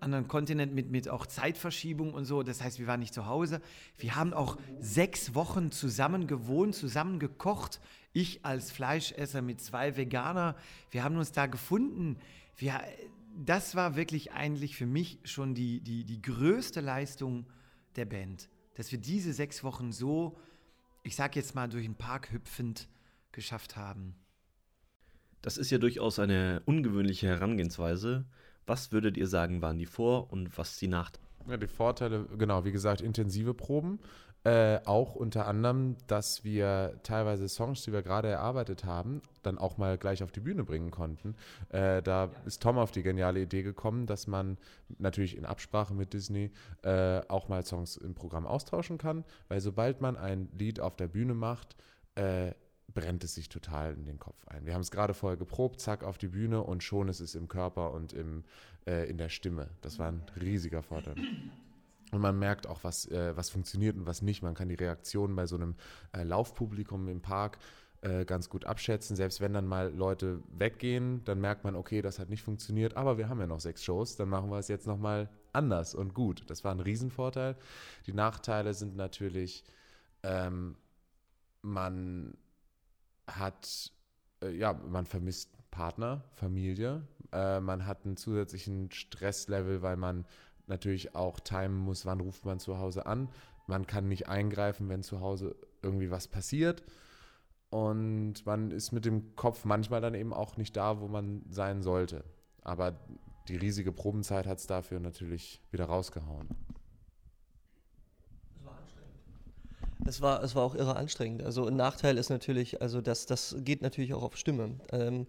anderen Kontinent, mit, mit auch Zeitverschiebung und so. Das heißt, wir waren nicht zu Hause. Wir haben auch sechs Wochen zusammen gewohnt, zusammen gekocht. Ich als Fleischesser mit zwei Veganer. Wir haben uns da gefunden. Wir, das war wirklich eigentlich für mich schon die, die, die größte Leistung der Band. Dass wir diese sechs Wochen so, ich sag jetzt mal, durch den Park hüpfend geschafft haben. Das ist ja durchaus eine ungewöhnliche Herangehensweise. Was würdet ihr sagen, waren die Vor- und was die Nachteile? Ja, die Vorteile, genau, wie gesagt, intensive Proben. Äh, auch unter anderem, dass wir teilweise Songs, die wir gerade erarbeitet haben, dann auch mal gleich auf die Bühne bringen konnten. Äh, da ist Tom auf die geniale Idee gekommen, dass man natürlich in Absprache mit Disney äh, auch mal Songs im Programm austauschen kann, weil sobald man ein Lied auf der Bühne macht, äh, brennt es sich total in den Kopf ein. Wir haben es gerade vorher geprobt, zack, auf die Bühne und schon ist es im Körper und im, äh, in der Stimme. Das war ein riesiger Vorteil. Und man merkt auch, was, äh, was funktioniert und was nicht. Man kann die Reaktionen bei so einem äh, Laufpublikum im Park äh, ganz gut abschätzen. Selbst wenn dann mal Leute weggehen, dann merkt man, okay, das hat nicht funktioniert, aber wir haben ja noch sechs Shows, dann machen wir es jetzt nochmal anders und gut. Das war ein Riesenvorteil. Die Nachteile sind natürlich, ähm, man hat, äh, ja, man vermisst Partner, Familie. Äh, man hat einen zusätzlichen Stresslevel, weil man natürlich auch timen muss, wann ruft man zu Hause an. Man kann nicht eingreifen, wenn zu Hause irgendwie was passiert. Und man ist mit dem Kopf manchmal dann eben auch nicht da, wo man sein sollte. Aber die riesige Probenzeit hat es dafür natürlich wieder rausgehauen. Es war, es war auch irre anstrengend. Also ein Nachteil ist natürlich, also das, das geht natürlich auch auf Stimme. Ähm,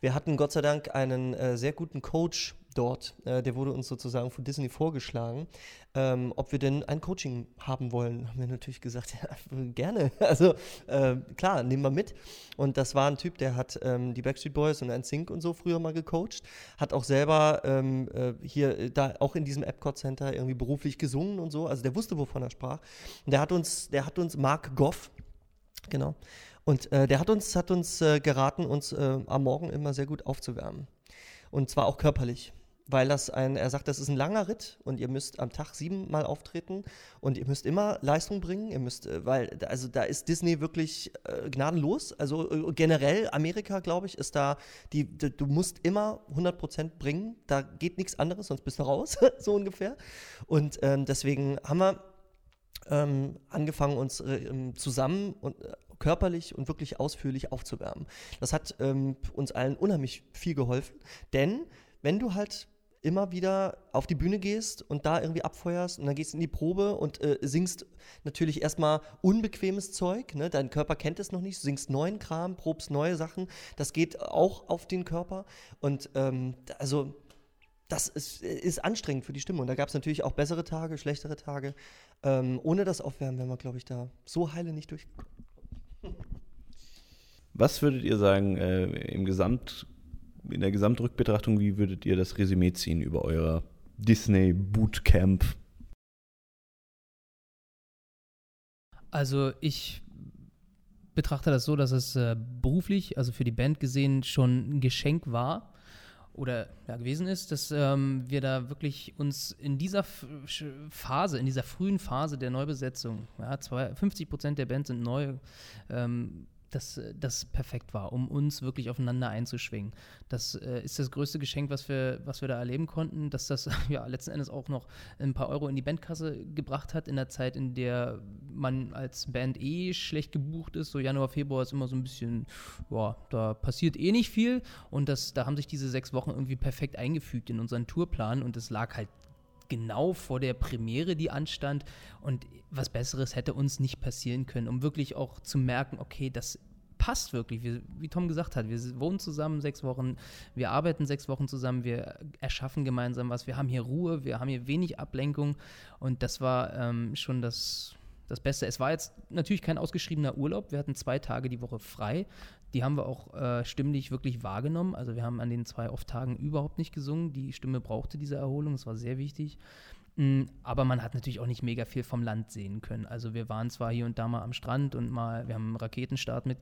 wir hatten Gott sei Dank einen äh, sehr guten Coach dort, äh, der wurde uns sozusagen von Disney vorgeschlagen, ähm, ob wir denn ein Coaching haben wollen. Haben wir natürlich gesagt, ja, gerne. Also äh, klar, nehmen wir mit. Und das war ein Typ, der hat ähm, die Backstreet Boys und NSYNC und so früher mal gecoacht, hat auch selber ähm, äh, hier, äh, da auch in diesem Epcot Center irgendwie beruflich gesungen und so. Also der wusste, wovon er sprach. Und der hat uns, der hat uns Mark Goff, genau, und äh, der hat uns, hat uns äh, geraten, uns äh, am Morgen immer sehr gut aufzuwärmen. Und zwar auch körperlich. Weil das ein, er sagt, das ist ein langer Ritt und ihr müsst am Tag siebenmal auftreten und ihr müsst immer Leistung bringen. Ihr müsst, äh, weil, also da ist Disney wirklich äh, gnadenlos. Also äh, generell Amerika, glaube ich, ist da, die, die, du musst immer 100% bringen. Da geht nichts anderes, sonst bist du raus, so ungefähr. Und ähm, deswegen haben wir ähm, angefangen, uns äh, zusammen und körperlich und wirklich ausführlich aufzuwärmen. Das hat ähm, uns allen unheimlich viel geholfen, denn wenn du halt immer wieder auf die Bühne gehst und da irgendwie abfeuerst und dann gehst in die Probe und äh, singst natürlich erstmal unbequemes Zeug, ne? dein Körper kennt es noch nicht, singst neuen Kram, probst neue Sachen, das geht auch auf den Körper und ähm, also das ist, ist, anstrengend für die Stimme. Und da gab es natürlich auch bessere Tage, schlechtere Tage. Ähm, ohne das Aufwärmen wären wir, glaube ich, da so heile nicht durchgekommen. Was würdet ihr sagen, äh, im Gesamt, in der Gesamtrückbetrachtung, wie würdet ihr das Resümee ziehen über euer Disney Bootcamp? Also ich betrachte das so, dass es äh, beruflich, also für die Band gesehen, schon ein Geschenk war oder ja, gewesen ist, dass ähm, wir da wirklich uns in dieser Phase, in dieser frühen Phase der Neubesetzung, ja, zwei, 50 Prozent der Band sind neu, ähm, dass das perfekt war, um uns wirklich aufeinander einzuschwingen. Das äh, ist das größte Geschenk, was wir, was wir da erleben konnten, dass das ja letzten Endes auch noch ein paar Euro in die Bandkasse gebracht hat, in der Zeit, in der man als Band eh schlecht gebucht ist. So Januar, Februar ist immer so ein bisschen, ja, da passiert eh nicht viel und das, da haben sich diese sechs Wochen irgendwie perfekt eingefügt in unseren Tourplan und es lag halt genau vor der Premiere, die anstand. Und was Besseres hätte uns nicht passieren können, um wirklich auch zu merken, okay, das passt wirklich. Wir, wie Tom gesagt hat, wir wohnen zusammen sechs Wochen, wir arbeiten sechs Wochen zusammen, wir erschaffen gemeinsam was, wir haben hier Ruhe, wir haben hier wenig Ablenkung und das war ähm, schon das, das Beste. Es war jetzt natürlich kein ausgeschriebener Urlaub, wir hatten zwei Tage die Woche frei. Die haben wir auch äh, stimmlich wirklich wahrgenommen. Also wir haben an den zwei Off-Tagen überhaupt nicht gesungen. Die Stimme brauchte diese Erholung, das war sehr wichtig. Mm, aber man hat natürlich auch nicht mega viel vom Land sehen können. Also wir waren zwar hier und da mal am Strand und mal, wir haben einen Raketenstart mit,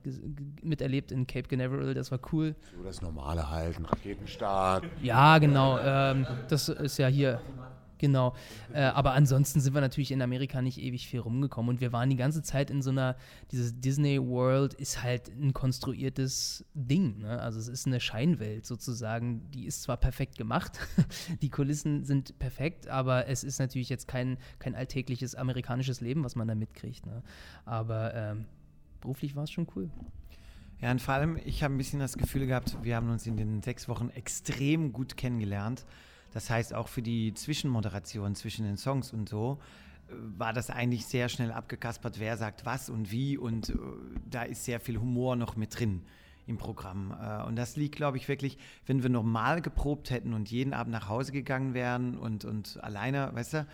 miterlebt in Cape Canaveral, das war cool. So das Normale halt, ein Raketenstart. Ja, genau. Ähm, das ist ja hier Genau. Äh, aber ansonsten sind wir natürlich in Amerika nicht ewig viel rumgekommen und wir waren die ganze Zeit in so einer, dieses Disney World ist halt ein konstruiertes Ding. Ne? Also es ist eine Scheinwelt sozusagen. Die ist zwar perfekt gemacht, die Kulissen sind perfekt, aber es ist natürlich jetzt kein, kein alltägliches amerikanisches Leben, was man da mitkriegt. Ne? Aber ähm, beruflich war es schon cool. Ja, und vor allem, ich habe ein bisschen das Gefühl gehabt, wir haben uns in den sechs Wochen extrem gut kennengelernt. Das heißt, auch für die Zwischenmoderation zwischen den Songs und so äh, war das eigentlich sehr schnell abgekaspert, wer sagt was und wie. Und äh, da ist sehr viel Humor noch mit drin im Programm. Äh, und das liegt, glaube ich, wirklich, wenn wir normal geprobt hätten und jeden Abend nach Hause gegangen wären und, und alleine, weißt du,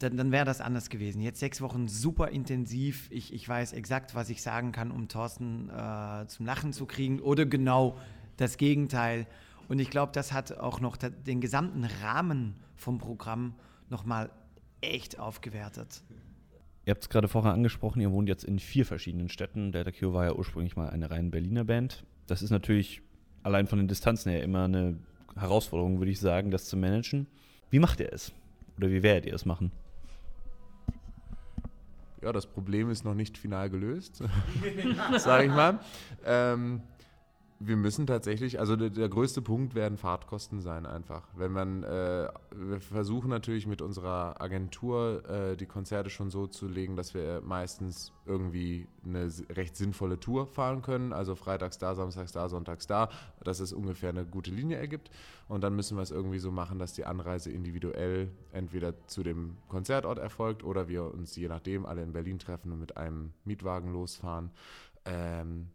dann, dann wäre das anders gewesen. Jetzt sechs Wochen super intensiv. Ich, ich weiß exakt, was ich sagen kann, um Thorsten äh, zum Lachen zu kriegen oder genau das Gegenteil. Und ich glaube, das hat auch noch den gesamten Rahmen vom Programm nochmal echt aufgewertet. Ihr habt es gerade vorher angesprochen, ihr wohnt jetzt in vier verschiedenen Städten. Delta Q war ja ursprünglich mal eine rein Berliner Band. Das ist natürlich allein von den Distanzen her immer eine Herausforderung, würde ich sagen, das zu managen. Wie macht ihr es? Oder wie werdet ihr es machen? Ja, das Problem ist noch nicht final gelöst, sage ich mal. Ähm, wir müssen tatsächlich, also der, der, größte Punkt werden Fahrtkosten sein einfach. Wenn man, äh, wir versuchen natürlich mit unserer Agentur äh, die Konzerte schon so zu legen, dass wir meistens irgendwie eine recht sinnvolle Tour fahren können. Also freitags da, samstags da, sonntags da, dass es ungefähr eine gute Linie ergibt. Und dann müssen wir es irgendwie so machen, dass die Anreise individuell entweder zu dem Konzertort erfolgt oder wir uns je nachdem alle in Berlin treffen und mit einem Mietwagen losfahren. Ähm,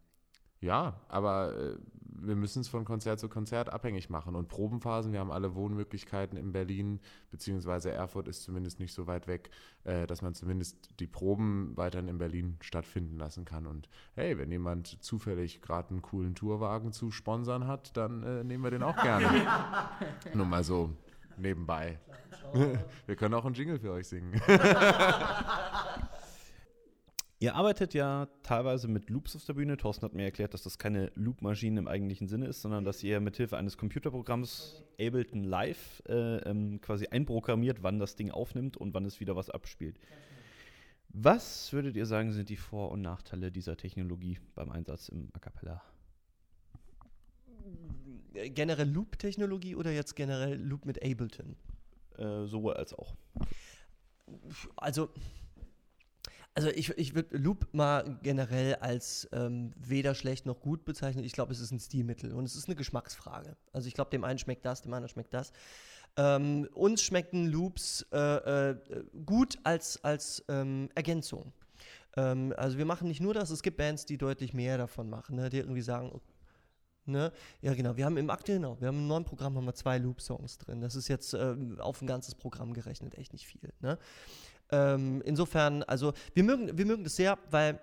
ja, aber äh, wir müssen es von Konzert zu Konzert abhängig machen. Und Probenphasen, wir haben alle Wohnmöglichkeiten in Berlin, beziehungsweise Erfurt ist zumindest nicht so weit weg, äh, dass man zumindest die Proben weiterhin in Berlin stattfinden lassen kann. Und hey, wenn jemand zufällig gerade einen coolen Tourwagen zu sponsern hat, dann äh, nehmen wir den auch gerne. Nur mal so nebenbei. wir können auch einen Jingle für euch singen. Ihr arbeitet ja teilweise mit Loops auf der Bühne. Thorsten hat mir erklärt, dass das keine Loop-Maschine im eigentlichen Sinne ist, sondern dass ihr mithilfe eines Computerprogramms Ableton Live äh, ähm, quasi einprogrammiert, wann das Ding aufnimmt und wann es wieder was abspielt. Was würdet ihr sagen, sind die Vor- und Nachteile dieser Technologie beim Einsatz im A Cappella? Generell Loop-Technologie oder jetzt generell Loop mit Ableton? Äh, sowohl als auch. Also also ich, ich würde Loop mal generell als ähm, weder schlecht noch gut bezeichnen. Ich glaube, es ist ein Stilmittel und es ist eine Geschmacksfrage. Also ich glaube, dem einen schmeckt das, dem anderen schmeckt das. Ähm, uns schmecken Loops äh, äh, gut als, als ähm, Ergänzung. Ähm, also wir machen nicht nur das, es gibt Bands, die deutlich mehr davon machen, ne, die irgendwie sagen, Ne? Ja, genau. Wir haben im aktuellen, genau, wir haben im neuen Programm haben wir zwei Loop-Songs drin. Das ist jetzt ähm, auf ein ganzes Programm gerechnet echt nicht viel. Ne? Ähm, insofern, also wir mögen, wir mögen das sehr, weil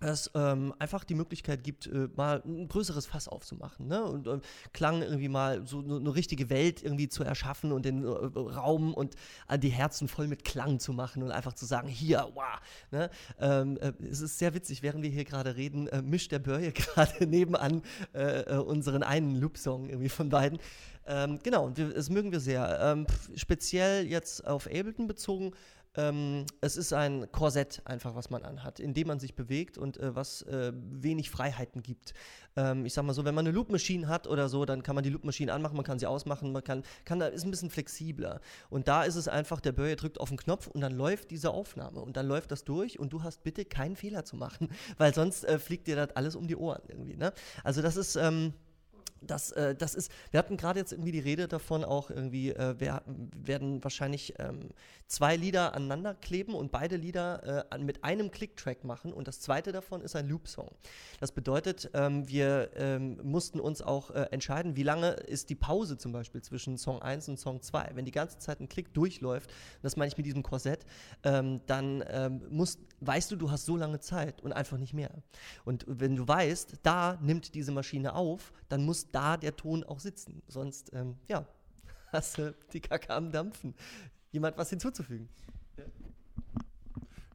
es ähm, einfach die Möglichkeit gibt, äh, mal ein größeres Fass aufzumachen ne? und äh, Klang irgendwie mal so eine, richtige Welt irgendwie zu erschaffen und den äh, Raum und äh, die Herzen voll mit Klang zu machen und einfach zu sagen, hier, wow. Ne? Ähm, äh, es ist sehr witzig, während wir hier gerade reden, äh, mischt der Börje gerade nebenan unseren einen Loop-Song irgendwie von beiden. Ähm, genau, und wir, das mögen wir sehr. Ähm, speziell jetzt auf Ableton bezogen, ähm, es ist ein Korsett einfach, was man anhat, in dem man sich bewegt und äh, was äh, wenig Freiheiten gibt. Ähm, ich sag mal so, wenn man eine Loop Machine hat oder so, dann kann man die Loop Machine anmachen, man kann sie ausmachen, man kann, kann da ist ein bisschen flexibler. Und da ist es einfach, der Börje drückt auf den Knopf und dann läuft diese Aufnahme und dann läuft das durch und du hast bitte keinen Fehler zu machen, weil sonst äh, fliegt dir das alles um die Ohren irgendwie. Ne? Also das ist ähm, das, äh, das ist, wir hatten gerade jetzt irgendwie die Rede davon, auch irgendwie, äh, wir werden wahrscheinlich ähm, zwei Lieder aneinander kleben und beide Lieder äh, mit einem Click-Track machen und das zweite davon ist ein Loop-Song. Das bedeutet, ähm, wir ähm, mussten uns auch äh, entscheiden, wie lange ist die Pause zum Beispiel zwischen Song 1 und Song 2. Wenn die ganze Zeit ein Klick durchläuft, das meine ich mit diesem Korsett, ähm, dann ähm, musst, weißt du, du hast so lange Zeit und einfach nicht mehr. Und wenn du weißt, da nimmt diese Maschine auf, dann da der Ton auch sitzen. Sonst, ähm, ja, hast du die Kacke am Dampfen. Jemand was hinzuzufügen?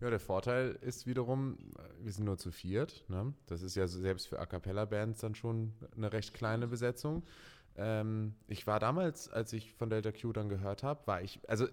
Ja. Der Vorteil ist wiederum, wir sind nur zu viert. Ne? Das ist ja selbst für A Cappella-Bands dann schon eine recht kleine Besetzung. Ähm, ich war damals, als ich von Delta Q dann gehört habe, war ich, also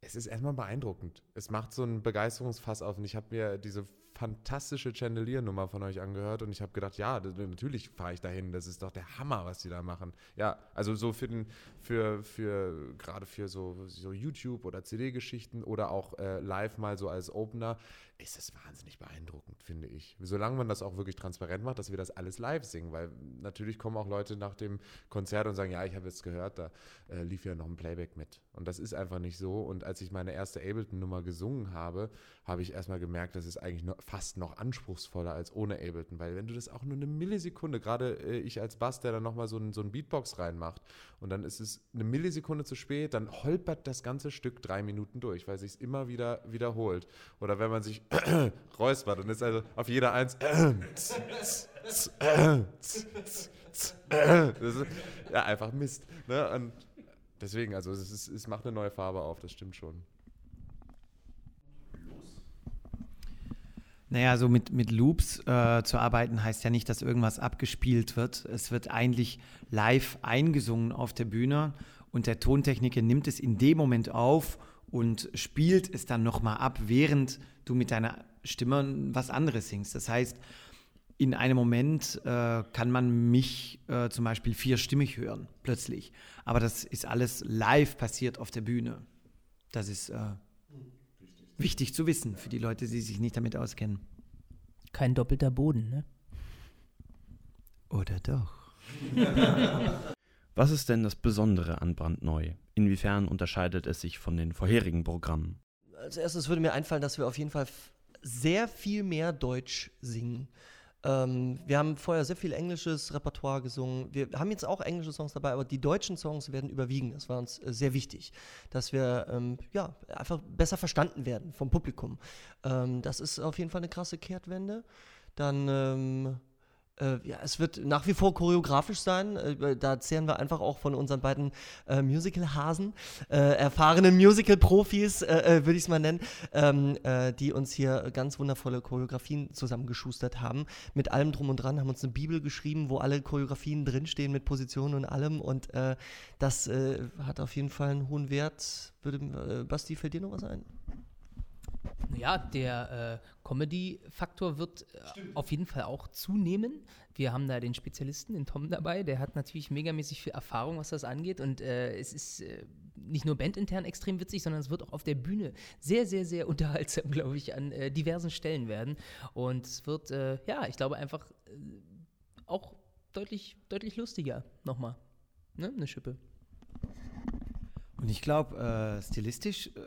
es ist erstmal beeindruckend. Es macht so ein Begeisterungsfass auf und ich habe mir diese fantastische Chandelier-Nummer von euch angehört und ich habe gedacht, ja, natürlich fahre ich dahin. Das ist doch der Hammer, was die da machen. Ja, also so für den, für, für gerade für so, so YouTube oder CD-Geschichten oder auch äh, live mal so als Opener ist es wahnsinnig beeindruckend, finde ich. Solange man das auch wirklich transparent macht, dass wir das alles live singen, weil natürlich kommen auch Leute nach dem Konzert und sagen, ja, ich habe jetzt gehört, da äh, lief ja noch ein Playback mit. Und das ist einfach nicht so. Und als ich meine erste Ableton-Nummer gesungen habe, habe ich erstmal gemerkt, das ist eigentlich noch, fast noch anspruchsvoller als ohne Ableton, weil wenn du das auch nur eine Millisekunde, gerade äh, ich als Bass, der dann nochmal so ein, so ein Beatbox reinmacht und dann ist es eine Millisekunde zu spät, dann holpert das ganze Stück drei Minuten durch, weil sich es immer wieder wiederholt. Oder wenn man sich räuspert und ist also auf jeder Eins das ist ja einfach Mist. Ne? Und deswegen, also es, ist, es macht eine neue Farbe auf, das stimmt schon. Naja, so mit, mit Loops äh, zu arbeiten heißt ja nicht, dass irgendwas abgespielt wird. Es wird eigentlich live eingesungen auf der Bühne und der Tontechniker nimmt es in dem Moment auf und spielt es dann nochmal ab, während du mit deiner Stimme was anderes singst. Das heißt, in einem Moment äh, kann man mich äh, zum Beispiel vierstimmig hören, plötzlich. Aber das ist alles live passiert auf der Bühne. Das ist äh, wichtig zu wissen für die Leute, die sich nicht damit auskennen. Kein doppelter Boden, ne? Oder doch? Was ist denn das Besondere an Brandneu? Inwiefern unterscheidet es sich von den vorherigen Programmen? Als erstes würde mir einfallen, dass wir auf jeden Fall sehr viel mehr Deutsch singen. Ähm, wir haben vorher sehr viel englisches Repertoire gesungen. Wir haben jetzt auch englische Songs dabei, aber die deutschen Songs werden überwiegen. Das war uns äh, sehr wichtig, dass wir ähm, ja, einfach besser verstanden werden vom Publikum. Ähm, das ist auf jeden Fall eine krasse Kehrtwende. Dann ähm, äh, ja, es wird nach wie vor choreografisch sein. Äh, da zehren wir einfach auch von unseren beiden äh, Musical-Hasen, äh, erfahrenen Musical-Profis, äh, äh, würde ich es mal nennen, ähm, die uns hier ganz wundervolle Choreografien zusammengeschustert haben. Mit allem drum und dran haben uns eine Bibel geschrieben, wo alle Choreografien drinstehen mit Positionen und allem. Und das hat auf jeden Fall einen hohen Wert. Würde, Basti, fällt dir noch was ein? Ja, der äh, Comedy-Faktor wird äh, auf jeden Fall auch zunehmen. Wir haben da den Spezialisten, den Tom dabei, der hat natürlich megamäßig viel Erfahrung, was das angeht. Und äh, es ist äh, nicht nur bandintern extrem witzig, sondern es wird auch auf der Bühne sehr, sehr, sehr unterhaltsam, glaube ich, an äh, diversen Stellen werden. Und es wird, äh, ja, ich glaube einfach auch deutlich, deutlich lustiger nochmal. Ne? Eine Schippe. Und ich glaube, äh, stilistisch, äh,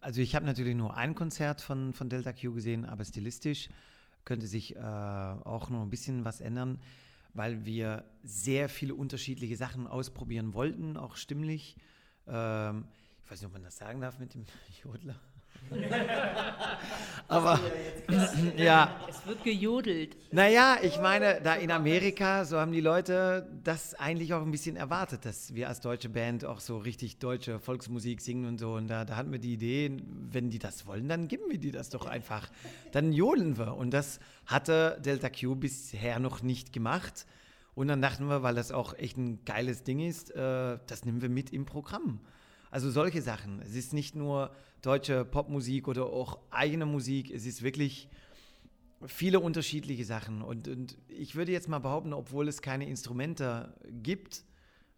also ich habe natürlich nur ein Konzert von, von Delta Q gesehen, aber stilistisch könnte sich äh, auch noch ein bisschen was ändern, weil wir sehr viele unterschiedliche Sachen ausprobieren wollten, auch stimmlich. Ähm, ich weiß nicht, ob man das sagen darf mit dem Jodler. Aber ja. Es wird gejodelt. Naja, ich meine, da in Amerika, so haben die Leute das eigentlich auch ein bisschen erwartet, dass wir als deutsche Band auch so richtig deutsche Volksmusik singen und so. Und da, da hatten wir die Idee, wenn die das wollen, dann geben wir die das doch einfach. Dann jodeln wir. Und das hatte Delta Q bisher noch nicht gemacht. Und dann dachten wir, weil das auch echt ein geiles Ding ist, äh, das nehmen wir mit im Programm. Also solche Sachen. Es ist nicht nur deutsche Popmusik oder auch eigene Musik. Es ist wirklich viele unterschiedliche Sachen. Und, und ich würde jetzt mal behaupten, obwohl es keine Instrumente gibt,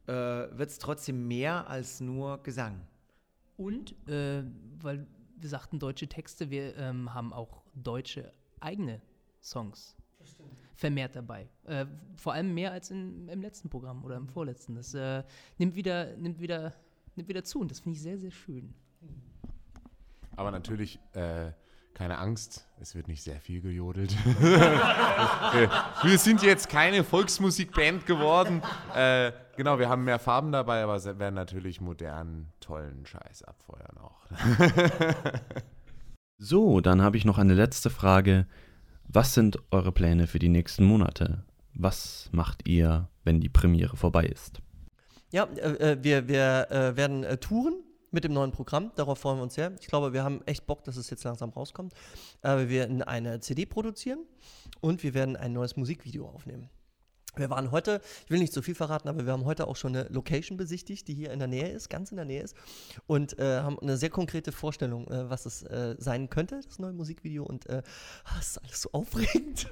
äh, wird es trotzdem mehr als nur Gesang. Und, äh, weil wir sagten deutsche Texte, wir ähm, haben auch deutsche eigene Songs vermehrt dabei. Äh, vor allem mehr als in, im letzten Programm oder im vorletzten. Das äh, nimmt, wieder, nimmt, wieder, nimmt wieder zu und das finde ich sehr, sehr schön. Aber natürlich, äh, keine Angst, es wird nicht sehr viel gejodelt. wir sind jetzt keine Volksmusikband geworden. Äh, genau, wir haben mehr Farben dabei, aber werden natürlich modernen, tollen Scheiß abfeuern auch. so, dann habe ich noch eine letzte Frage. Was sind eure Pläne für die nächsten Monate? Was macht ihr, wenn die Premiere vorbei ist? Ja, äh, äh wir, wir äh, werden äh, touren mit dem neuen Programm. Darauf freuen wir uns sehr. Ich glaube, wir haben echt Bock, dass es jetzt langsam rauskommt. Äh, wir werden eine CD produzieren und wir werden ein neues Musikvideo aufnehmen. Wir waren heute, ich will nicht zu viel verraten, aber wir haben heute auch schon eine Location besichtigt, die hier in der Nähe ist, ganz in der Nähe ist. Und äh, haben eine sehr konkrete Vorstellung, äh, was es äh, sein könnte, das neue Musikvideo. Und es äh, ist alles so aufregend.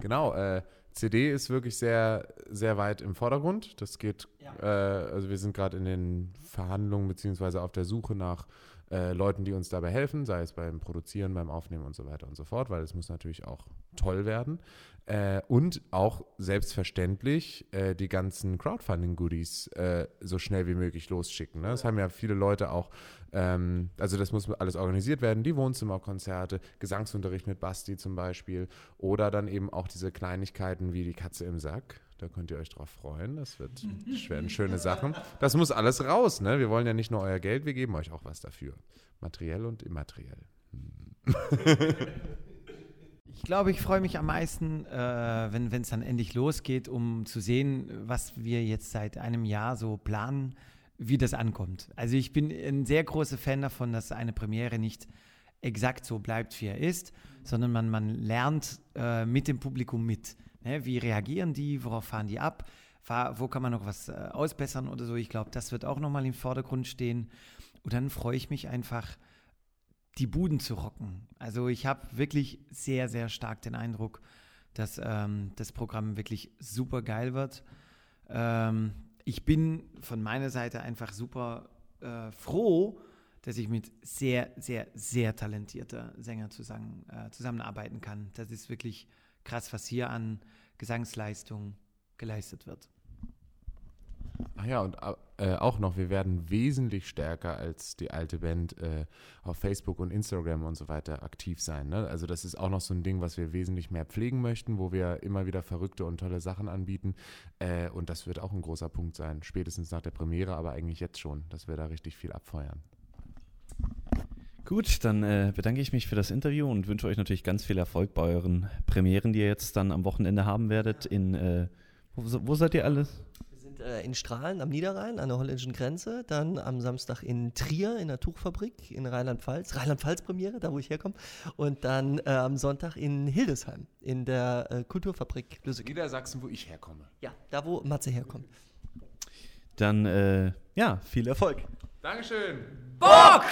Genau, äh, CD ist wirklich sehr, sehr weit im Vordergrund. Das geht, ja. äh, also wir sind gerade in den Verhandlungen beziehungsweise auf der Suche nach äh, Leuten, die uns dabei helfen, sei es beim Produzieren, beim Aufnehmen und so weiter und so fort, weil es muss natürlich auch toll werden. Äh, und auch selbstverständlich äh, die ganzen Crowdfunding-Goodies äh, so schnell wie möglich losschicken. Ne? Das haben ja viele Leute auch, ähm, also das muss alles organisiert werden, die Wohnzimmerkonzerte, Gesangsunterricht mit Basti zum Beispiel oder dann eben auch diese Kleinigkeiten wie die Katze im Sack. Da könnt ihr euch drauf freuen. Das wird werden schöne Sachen. Das muss alles raus. Ne? Wir wollen ja nicht nur euer Geld, wir geben euch auch was dafür. Materiell und immateriell. Ich glaube, ich freue mich am meisten, äh, wenn es dann endlich losgeht, um zu sehen, was wir jetzt seit einem Jahr so planen, wie das ankommt. Also ich bin ein sehr großer Fan davon, dass eine Premiere nicht exakt so bleibt, wie er ist, sondern man, man lernt äh, mit dem Publikum mit. Ne? Wie reagieren die, worauf fahren die ab, wo kann man noch was äh, ausbessern oder so. Ich glaube, das wird auch nochmal im Vordergrund stehen. Und dann freue ich mich einfach, die Buden zu rocken. Also ich habe wirklich sehr, sehr stark den Eindruck, dass ähm, das Programm wirklich super geil wird. Ähm, ich bin von meiner Seite einfach super äh, froh, dass ich mit sehr, sehr, sehr talentierter Sänger zusammen, äh, zusammenarbeiten kann. Das ist wirklich krass, was hier an Gesangsleistung geleistet wird. Ach ja, und äh, auch noch, wir werden wesentlich stärker als die alte Band äh, auf Facebook und Instagram und so weiter aktiv sein. Ne? Also das ist auch noch so ein Ding, was wir wesentlich mehr pflegen möchten, wo wir immer wieder verrückte und tolle Sachen anbieten. Äh, und das wird auch ein großer Punkt sein, spätestens nach der Premiere, aber eigentlich jetzt schon, dass wir da richtig viel abfeuern. Gut, dann äh, bedanke ich mich für das Interview und wünsche euch natürlich ganz viel Erfolg bei euren Premieren, die ihr jetzt dann am Wochenende haben werdet. In, äh, wo, wo seid ihr alles? Wir sind äh, in Strahlen am Niederrhein an der holländischen Grenze, dann am Samstag in Trier in der Tuchfabrik in Rheinland-Pfalz, Rheinland-Pfalz-Premiere, da wo ich herkomme, und dann äh, am Sonntag in Hildesheim in der äh, Kulturfabrik Lüsecke. Niedersachsen, wo ich herkomme. Ja, da wo Matze herkommt. Dann, äh, ja, viel Erfolg. Dankeschön. Bock!